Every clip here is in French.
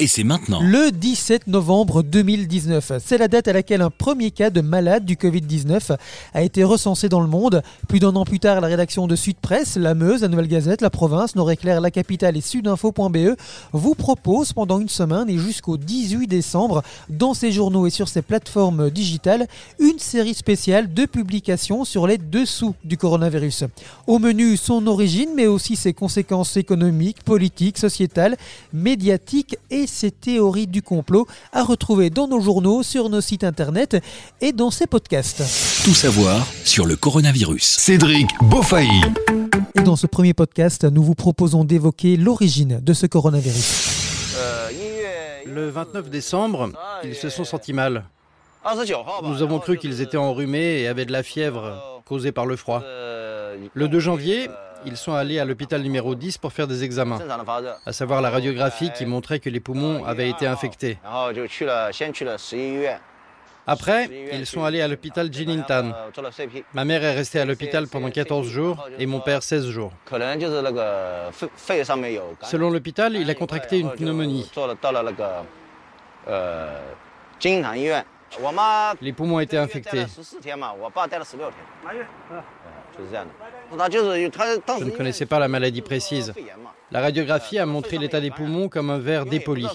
et c'est maintenant. Le 17 novembre 2019, c'est la date à laquelle un premier cas de malade du Covid-19 a été recensé dans le monde. Plus d'un an plus tard, la rédaction de Sud Presse, la Meuse, la Nouvelle Gazette, la province, Nord-Éclair, la capitale et sudinfo.be vous propose pendant une semaine et jusqu'au 18 décembre, dans ces journaux et sur ces plateformes digitales, une série spéciale de publications sur les dessous du coronavirus. Au menu, son origine, mais aussi ses conséquences économiques, politiques, sociétales, médiatiques et ces théories du complot à retrouver dans nos journaux, sur nos sites internet et dans ces podcasts. Tout savoir sur le coronavirus. Cédric Beaufailly. Et dans ce premier podcast, nous vous proposons d'évoquer l'origine de ce coronavirus. Le 29 décembre, ils se sont sentis mal. Nous avons cru qu'ils étaient enrhumés et avaient de la fièvre causée par le froid. Le 2 janvier, ils sont allés à l'hôpital numéro 10 pour faire des examens, à savoir la radiographie qui montrait que les poumons avaient été infectés. Après, ils sont allés à l'hôpital Jinintan. Ma mère est restée à l'hôpital pendant 14 jours et mon père 16 jours. Selon l'hôpital, il a contracté une pneumonie. Les poumons étaient infectés. Je ne connaissais pas la maladie précise. La radiographie a montré l'état des poumons comme un verre dépoli.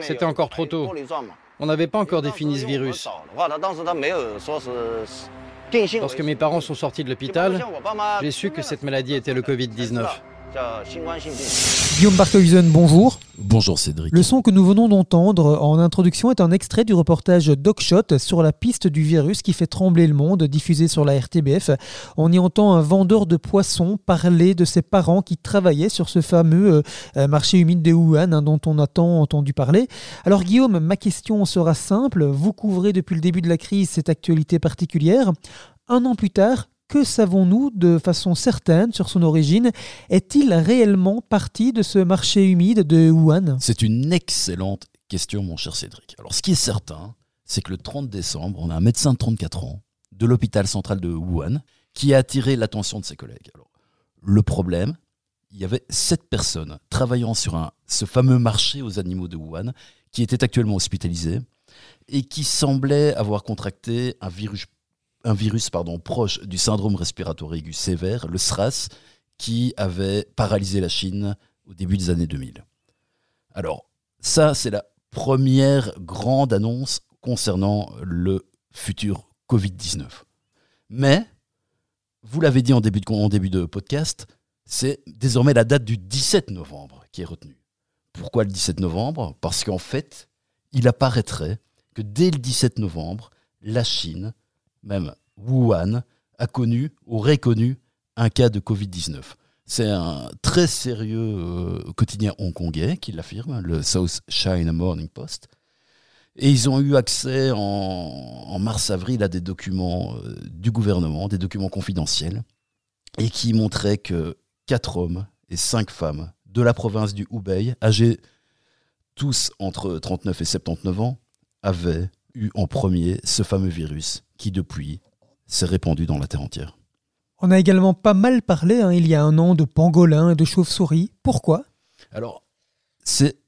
C'était encore trop tôt. On n'avait pas encore défini ce virus. Lorsque mes parents sont sortis de l'hôpital, j'ai su que cette maladie était le Covid-19. Guillaume Barkhuysen, bonjour. Bonjour Cédric. Le son que nous venons d'entendre en introduction est un extrait du reportage DocShot sur la piste du virus qui fait trembler le monde, diffusé sur la RTBF. On y entend un vendeur de poissons parler de ses parents qui travaillaient sur ce fameux euh, marché humide de Wuhan hein, dont on a tant entendu parler. Alors Guillaume, ma question sera simple. Vous couvrez depuis le début de la crise cette actualité particulière. Un an plus tard, que savons-nous de façon certaine sur son origine? Est-il réellement parti de ce marché humide de Wuhan? C'est une excellente question, mon cher Cédric. Alors, ce qui est certain, c'est que le 30 décembre, on a un médecin de 34 ans de l'hôpital central de Wuhan qui a attiré l'attention de ses collègues. Alors, le problème, il y avait sept personnes travaillant sur ce fameux marché aux animaux de Wuhan qui étaient actuellement hospitalisées et qui semblaient avoir contracté un virus un virus pardon, proche du syndrome respiratoire aigu sévère, le SRAS, qui avait paralysé la Chine au début des années 2000. Alors, ça, c'est la première grande annonce concernant le futur Covid-19. Mais, vous l'avez dit en début, de, en début de podcast, c'est désormais la date du 17 novembre qui est retenue. Pourquoi le 17 novembre? Parce qu'en fait, il apparaîtrait que dès le 17 novembre, la Chine même Wuhan, a connu, aurait connu un cas de Covid-19. C'est un très sérieux euh, quotidien hongkongais qui l'affirme, le South China Morning Post. Et ils ont eu accès en, mars-avril à des documents euh, du gouvernement, des documents confidentiels, et qui montraient que quatre hommes et cinq femmes de la province du Hubei, âgés tous entre 39 et 79 ans, avaient eu en premier ce fameux virus qui depuis s'est répandu dans la Terre entière. On a également pas mal parlé hein, il y a un an de pangolins et de chauves-souris. Pourquoi? Alors, c'est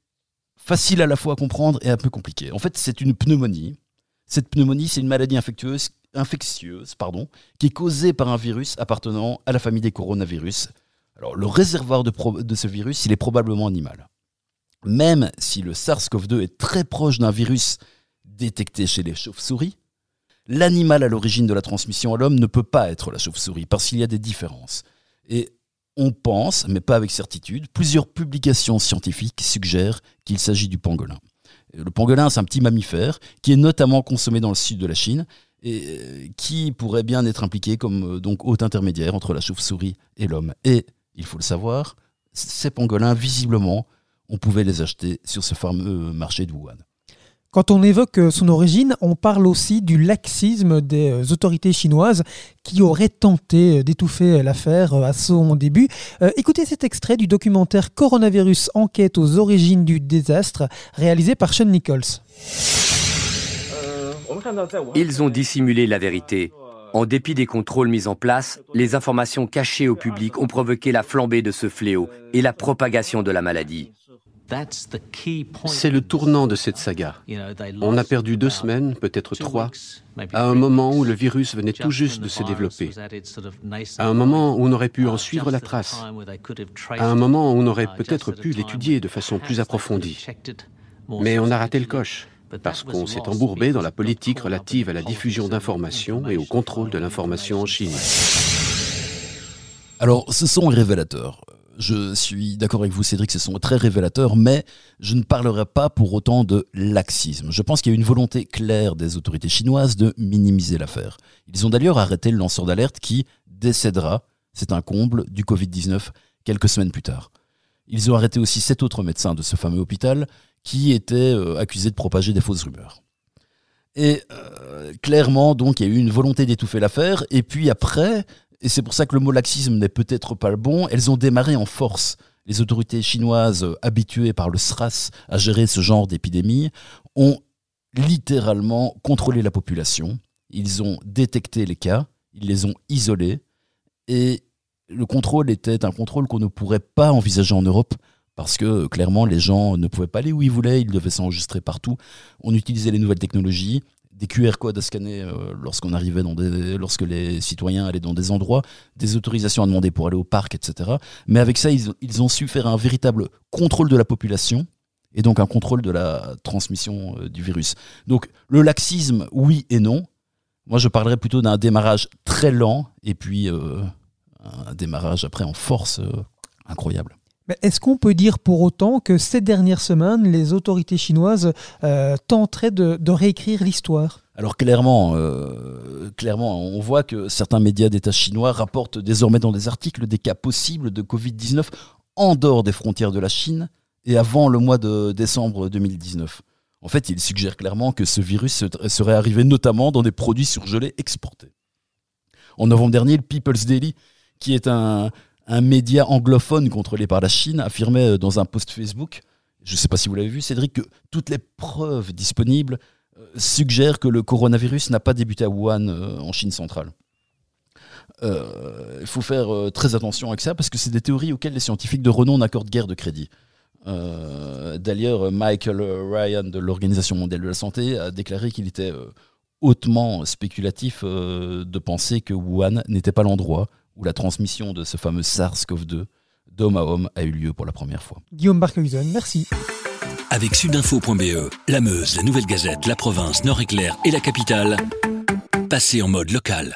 facile à la fois à comprendre et un peu compliqué. En fait, c'est une pneumonie. Cette pneumonie, c'est une maladie infectieuse, infectieuse pardon, qui est causée par un virus appartenant à la famille des coronavirus. Alors, le réservoir de, de ce virus, il est probablement animal. Même si le SARS-CoV-2 est très proche d'un virus détecté chez les chauves-souris, l'animal à l'origine de la transmission à l'homme ne peut pas être la chauve-souris parce qu'il y a des différences. Et on pense, mais pas avec certitude, plusieurs publications scientifiques suggèrent qu'il s'agit du pangolin. Le pangolin, c'est un petit mammifère qui est notamment consommé dans le sud de la Chine et euh, qui pourrait bien être impliqué comme euh, donc hôte intermédiaire entre la chauve-souris et l'homme. Et il faut le savoir, ces pangolins, visiblement, on pouvait les acheter sur ce fameux marché de Wuhan. Quand on évoque euh, son origine, on parle aussi du laxisme des euh, autorités chinoises qui auraient tenté euh, d'étouffer l'affaire à son début. écoutez cet extrait du documentaire Coronavirus Enquête aux origines du désastre réalisé par Sean Nichols. Ils ont dissimulé la vérité. En dépit des contrôles mis en place, les informations cachées au public ont provoqué la flambée de ce fléau et la propagation de la maladie. C'est le tournant de cette saga. On a perdu deux semaines, peut-être trois, à un moment où le virus venait tout juste de se développer, à un moment où on aurait pu en suivre la trace, à un moment où on aurait peut-être pu l'étudier de façon plus approfondie. Mais on a raté le coche parce qu'on s'est embourbé dans la politique relative à la diffusion d'informations et au contrôle de l'information en Chine. Alors, ce sont révélateurs. Je suis d'accord avec vous, Cédric, ce sont très révélateurs, mais je ne parlerai pas pour autant de laxisme. Je pense qu'il y a une volonté claire des autorités chinoises de minimiser l'affaire. Ils ont d'ailleurs arrêté le lanceur d'alerte qui décédera, c'est un comble, du Covid-19 quelques semaines plus tard. Ils ont arrêté aussi sept autres médecins de ce fameux hôpital qui était euh, accusé de propager des fausses rumeurs. Et euh, clairement, donc, il y a eu une volonté d'étouffer l'affaire. Et puis après, et c'est pour ça que le mot laxisme n'est peut-être pas le bon, elles ont démarré en force. Les autorités chinoises, euh, habituées par le SRAS à gérer ce genre d'épidémie, ont littéralement contrôlé la population. Ils ont détecté les cas, ils les ont isolés. Et le contrôle était un contrôle qu'on ne pourrait pas envisager en Europe parce que clairement les gens ne pouvaient pas aller où ils voulaient, ils devaient s'enregistrer partout. On utilisait les nouvelles technologies, des QR codes à scanner euh, lorsqu'on arrivait dans lorsque les citoyens allaient dans des endroits, des autorisations à demander pour aller au parc, etc. Mais avec ça, ils, ils ont su faire un véritable contrôle de la population et donc un contrôle de la transmission euh, du virus. Donc le laxisme, oui et non. Moi, je parlerais plutôt d'un démarrage très lent et puis euh, un démarrage après en force incroyable. Est-ce qu'on peut dire pour autant que ces dernières semaines, les autorités chinoises euh, tenteraient de, réécrire l'histoire? Alors clairement, euh, clairement, on voit que certains médias d'État chinois rapportent désormais dans des articles des cas possibles de Covid-19 en dehors des frontières de la Chine et avant le mois de décembre 2019. En fait, ils suggèrent clairement que ce virus serait arrivé notamment dans des produits surgelés exportés. En novembre dernier, le People's Daily, qui est un, un média anglophone contrôlé par la Chine affirmait euh, dans un post Facebook, je ne sais pas si vous l'avez vu Cédric, que toutes les preuves disponibles euh, suggèrent que le coronavirus n'a pas débuté à Wuhan euh, en Chine centrale. Il faut faire très attention avec ça parce que c'est des théories auxquelles les scientifiques de renom n'accordent guère de crédit. D'ailleurs, Michael Ryan de l'Organisation mondiale de la santé a déclaré qu'il était hautement spéculatif de penser que Wuhan n'était pas l'endroit où la transmission de ce fameux SARS-CoV-2 d'homme à homme a eu lieu pour la première fois. Guillaume Barkhausen, merci. Avec sudinfo.be, la Meuse, la Nouvelle Gazette, la province, Nord-Éclair et la capitale, passez en mode local.